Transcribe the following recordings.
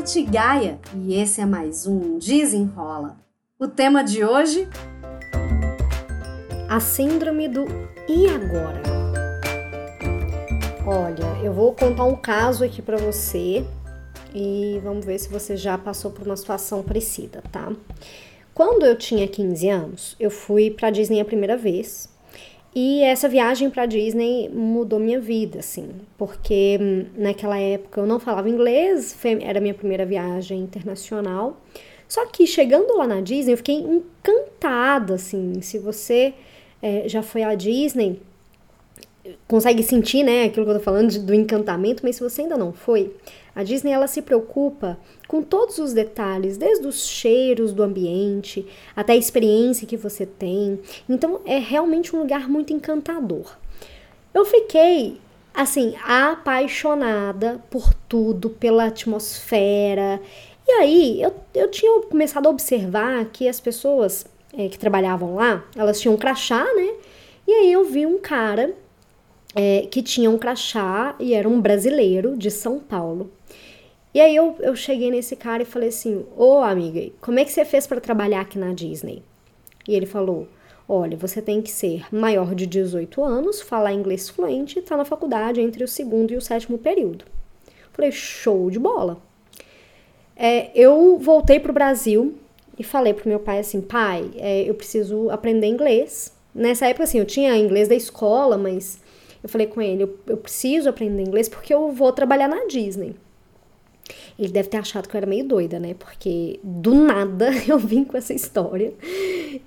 Tati Gaia e esse é mais um Desenrola. O tema de hoje: a síndrome do e agora? Olha, eu vou contar um caso aqui para você e vamos ver se você já passou por uma situação parecida, tá? Quando eu tinha 15 anos, eu fui para Disney a primeira vez e essa viagem para Disney mudou minha vida, assim, porque hum, naquela época eu não falava inglês, era minha primeira viagem internacional. Só que chegando lá na Disney, eu fiquei encantada, assim. Se você é, já foi à Disney, consegue sentir, né, aquilo que eu tô falando de, do encantamento, mas se você ainda não foi, a Disney ela se preocupa com todos os detalhes, desde os cheiros do ambiente até a experiência que você tem. Então é realmente um lugar muito encantador. Eu fiquei assim apaixonada por tudo, pela atmosfera. E aí eu, eu tinha começado a observar que as pessoas é, que trabalhavam lá, elas tinham um crachá, né? E aí eu vi um cara é, que tinha um crachá e era um brasileiro de São Paulo. E aí eu, eu cheguei nesse cara e falei assim: Ô amiga, como é que você fez para trabalhar aqui na Disney? E ele falou: Olha, você tem que ser maior de 18 anos, falar inglês fluente e tá na faculdade entre o segundo e o sétimo período. Falei: Show de bola. É, eu voltei pro Brasil e falei pro meu pai assim: Pai, é, eu preciso aprender inglês. Nessa época, assim, eu tinha inglês da escola, mas eu falei com ele: eu, eu preciso aprender inglês porque eu vou trabalhar na Disney. Ele deve ter achado que eu era meio doida, né? Porque do nada eu vim com essa história.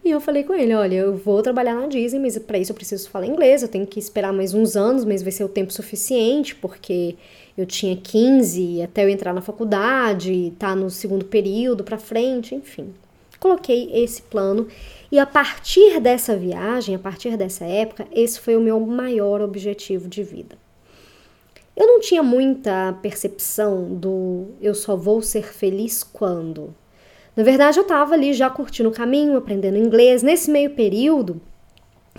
E eu falei com ele: olha, eu vou trabalhar na Disney, mas para isso eu preciso falar inglês. Eu tenho que esperar mais uns anos, mas vai ser o tempo suficiente, porque eu tinha 15 até eu entrar na faculdade, tá no segundo período para frente, enfim. Coloquei esse plano e a partir dessa viagem, a partir dessa época, esse foi o meu maior objetivo de vida. Eu não tinha muita percepção do eu só vou ser feliz quando. Na verdade, eu estava ali já curtindo o caminho, aprendendo inglês. Nesse meio período,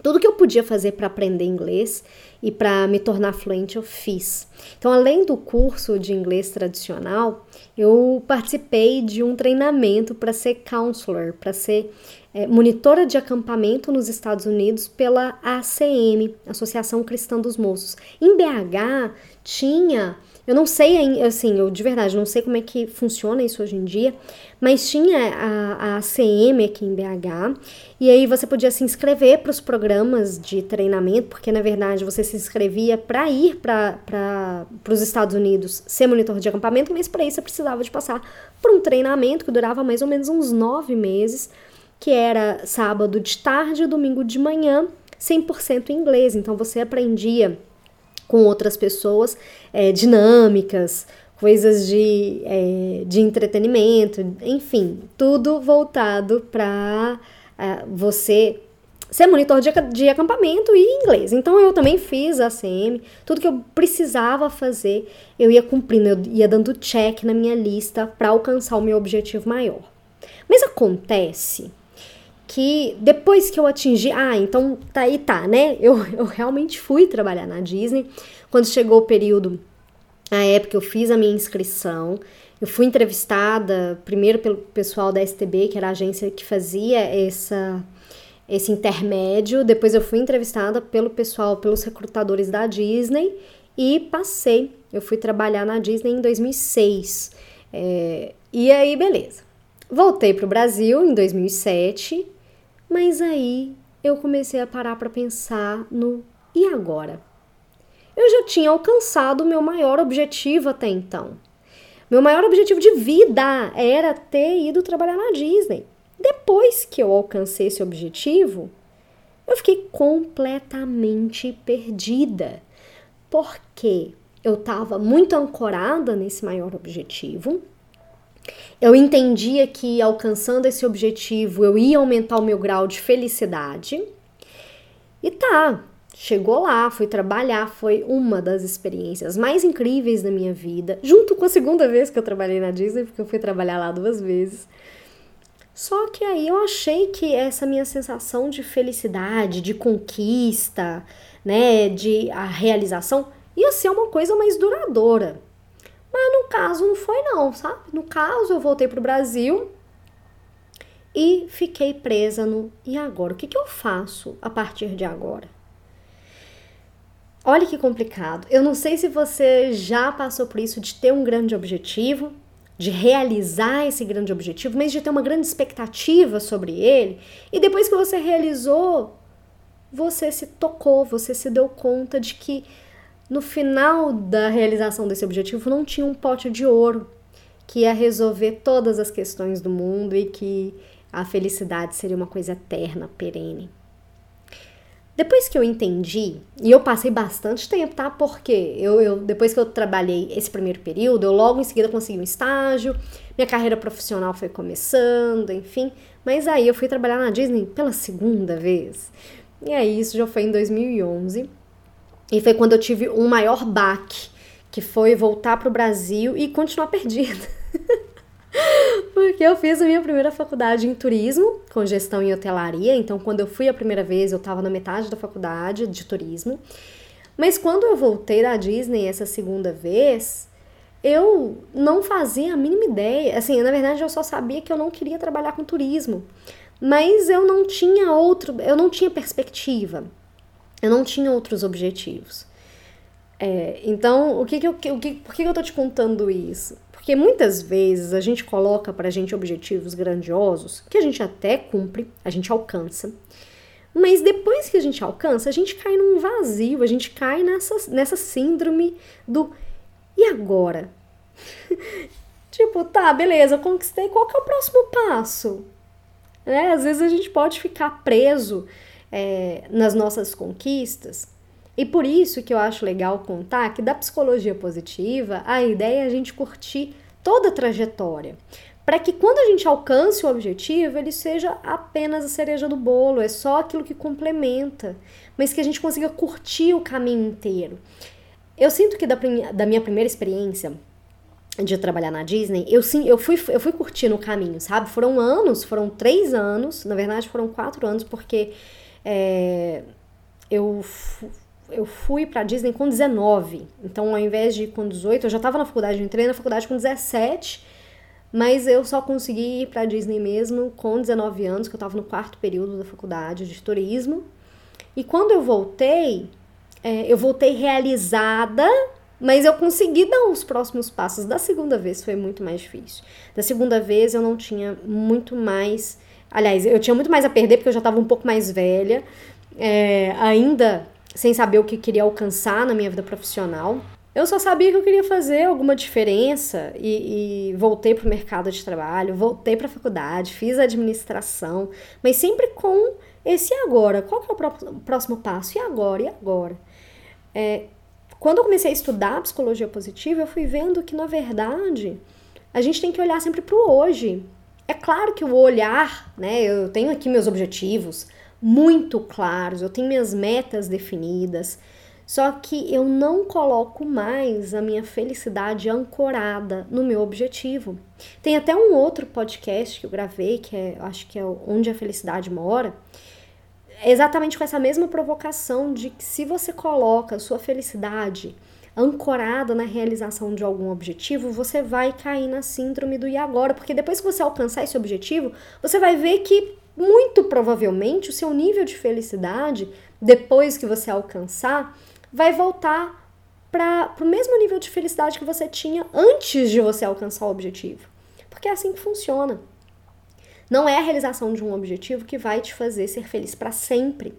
tudo que eu podia fazer para aprender inglês e para me tornar fluente eu fiz. Então, além do curso de inglês tradicional, eu participei de um treinamento para ser counselor, para ser é, monitora de acampamento nos Estados Unidos pela ACM, Associação Cristã dos Moços. Em BH tinha, eu não sei, assim, eu de verdade não sei como é que funciona isso hoje em dia, mas tinha a, a ACM aqui em BH, e aí você podia se inscrever para os programas de treinamento, porque na verdade você se inscrevia para ir para os Estados Unidos ser monitor de acampamento, mas para isso você precisava de passar por um treinamento que durava mais ou menos uns nove meses que era sábado de tarde e domingo de manhã, 100% inglês. Então você aprendia com outras pessoas é, dinâmicas, coisas de, é, de entretenimento, enfim, tudo voltado para é, você ser monitor de, de acampamento e inglês. Então eu também fiz a CM, tudo que eu precisava fazer, eu ia cumprindo, eu ia dando check na minha lista para alcançar o meu objetivo maior. Mas acontece que depois que eu atingi, ah, então tá aí tá, né? Eu, eu realmente fui trabalhar na Disney. Quando chegou o período, a época eu fiz a minha inscrição, eu fui entrevistada primeiro pelo pessoal da STB, que era a agência que fazia essa esse intermédio. Depois eu fui entrevistada pelo pessoal, pelos recrutadores da Disney e passei. Eu fui trabalhar na Disney em 2006. É, e aí, beleza. Voltei para o Brasil em 2007 mas aí eu comecei a parar para pensar no e agora? Eu já tinha alcançado o meu maior objetivo até então. Meu maior objetivo de vida era ter ido trabalhar na Disney. Depois que eu alcancei esse objetivo, eu fiquei completamente perdida. Porque eu estava muito ancorada nesse maior objetivo eu entendia que alcançando esse objetivo eu ia aumentar o meu grau de felicidade. E tá, chegou lá, fui trabalhar, foi uma das experiências mais incríveis da minha vida, junto com a segunda vez que eu trabalhei na Disney, porque eu fui trabalhar lá duas vezes. Só que aí eu achei que essa minha sensação de felicidade, de conquista, né, de a realização ia ser uma coisa mais duradoura. Mas no caso não foi não, sabe? No caso eu voltei pro Brasil e fiquei presa no e agora? O que, que eu faço a partir de agora? Olha que complicado. Eu não sei se você já passou por isso de ter um grande objetivo, de realizar esse grande objetivo, mas de ter uma grande expectativa sobre ele, e depois que você realizou, você se tocou, você se deu conta de que no final da realização desse objetivo não tinha um pote de ouro que ia resolver todas as questões do mundo e que a felicidade seria uma coisa eterna, perene. Depois que eu entendi, e eu passei bastante tempo, tá? Porque eu, eu, depois que eu trabalhei esse primeiro período, eu logo em seguida consegui um estágio, minha carreira profissional foi começando, enfim. Mas aí eu fui trabalhar na Disney pela segunda vez. E aí isso já foi em 2011. E foi quando eu tive um maior baque, que foi voltar para o Brasil e continuar perdida. Porque eu fiz a minha primeira faculdade em turismo, com gestão em hotelaria. Então, quando eu fui a primeira vez, eu estava na metade da faculdade de turismo. Mas quando eu voltei da Disney essa segunda vez, eu não fazia a mínima ideia. Assim, na verdade, eu só sabia que eu não queria trabalhar com turismo. Mas eu não tinha outro, eu não tinha perspectiva. Eu não tinha outros objetivos. É, então, o que que eu, o que, por que eu tô te contando isso? Porque muitas vezes a gente coloca pra gente objetivos grandiosos que a gente até cumpre, a gente alcança. Mas depois que a gente alcança, a gente cai num vazio, a gente cai nessa, nessa síndrome do e agora? tipo, tá, beleza, eu conquistei, qual que é o próximo passo? É, às vezes a gente pode ficar preso é, nas nossas conquistas e por isso que eu acho legal contar que da psicologia positiva, a ideia é a gente curtir toda a trajetória. Para que quando a gente alcance o objetivo, ele seja apenas a cereja do bolo, é só aquilo que complementa, mas que a gente consiga curtir o caminho inteiro. Eu sinto que da, da minha primeira experiência de trabalhar na Disney, eu sim, eu fui, eu fui curtindo o caminho, sabe? Foram anos, foram três anos, na verdade foram quatro anos, porque é, eu eu fui pra Disney com 19. Então, ao invés de ir com 18, eu já tava na faculdade, eu entrei na faculdade com 17, mas eu só consegui ir pra Disney mesmo com 19 anos, que eu tava no quarto período da faculdade de turismo. E quando eu voltei, é, eu voltei realizada, mas eu consegui dar os próximos passos. Da segunda vez foi muito mais difícil. Da segunda vez eu não tinha muito mais. Aliás, eu tinha muito mais a perder porque eu já estava um pouco mais velha. É, ainda sem saber o que queria alcançar na minha vida profissional. Eu só sabia que eu queria fazer alguma diferença e, e voltei para o mercado de trabalho, voltei para a faculdade, fiz administração, mas sempre com esse agora. Qual que é o próximo passo? E agora? E agora? É, quando eu comecei a estudar psicologia positiva, eu fui vendo que, na verdade, a gente tem que olhar sempre para o hoje. É claro que o olhar, né? Eu tenho aqui meus objetivos, muito claros, eu tenho minhas metas definidas, só que eu não coloco mais a minha felicidade ancorada no meu objetivo. Tem até um outro podcast que eu gravei, que é, acho que é Onde a Felicidade Mora, exatamente com essa mesma provocação de que se você coloca sua felicidade ancorada na realização de algum objetivo, você vai cair na síndrome do e agora, porque depois que você alcançar esse objetivo, você vai ver que muito provavelmente o seu nível de felicidade, depois que você alcançar, vai voltar para o mesmo nível de felicidade que você tinha antes de você alcançar o objetivo. Porque é assim que funciona. Não é a realização de um objetivo que vai te fazer ser feliz para sempre.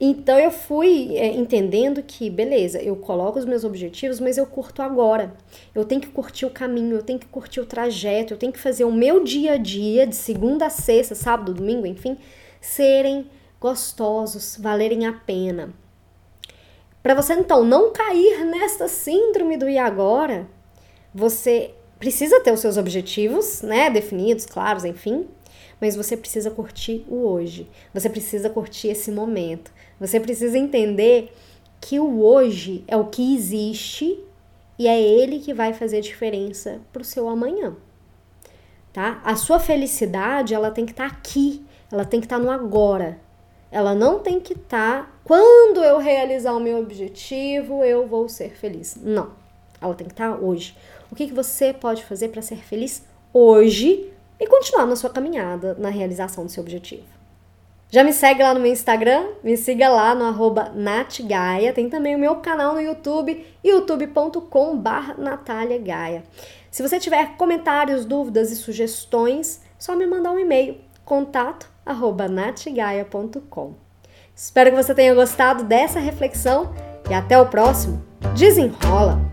Então eu fui é, entendendo que, beleza, eu coloco os meus objetivos, mas eu curto agora. Eu tenho que curtir o caminho, eu tenho que curtir o trajeto, eu tenho que fazer o meu dia a dia, de segunda a sexta, sábado, domingo, enfim, serem gostosos, valerem a pena. Para você então não cair nesta síndrome do e agora, você precisa ter os seus objetivos, né, definidos, claros, enfim, mas você precisa curtir o hoje. Você precisa curtir esse momento. Você precisa entender que o hoje é o que existe e é ele que vai fazer diferença para o seu amanhã. Tá? A sua felicidade, ela tem que estar tá aqui, ela tem que estar tá no agora. Ela não tem que estar tá, quando eu realizar o meu objetivo, eu vou ser feliz. Não. Ela tem que estar hoje. O que, que você pode fazer para ser feliz hoje e continuar na sua caminhada na realização do seu objetivo? Já me segue lá no meu Instagram, me siga lá no arroba natgaia. Tem também o meu canal no YouTube, youtube.com Gaia. Se você tiver comentários, dúvidas e sugestões, só me mandar um e-mail, contato natgaia.com. Espero que você tenha gostado dessa reflexão e até o próximo. Desenrola!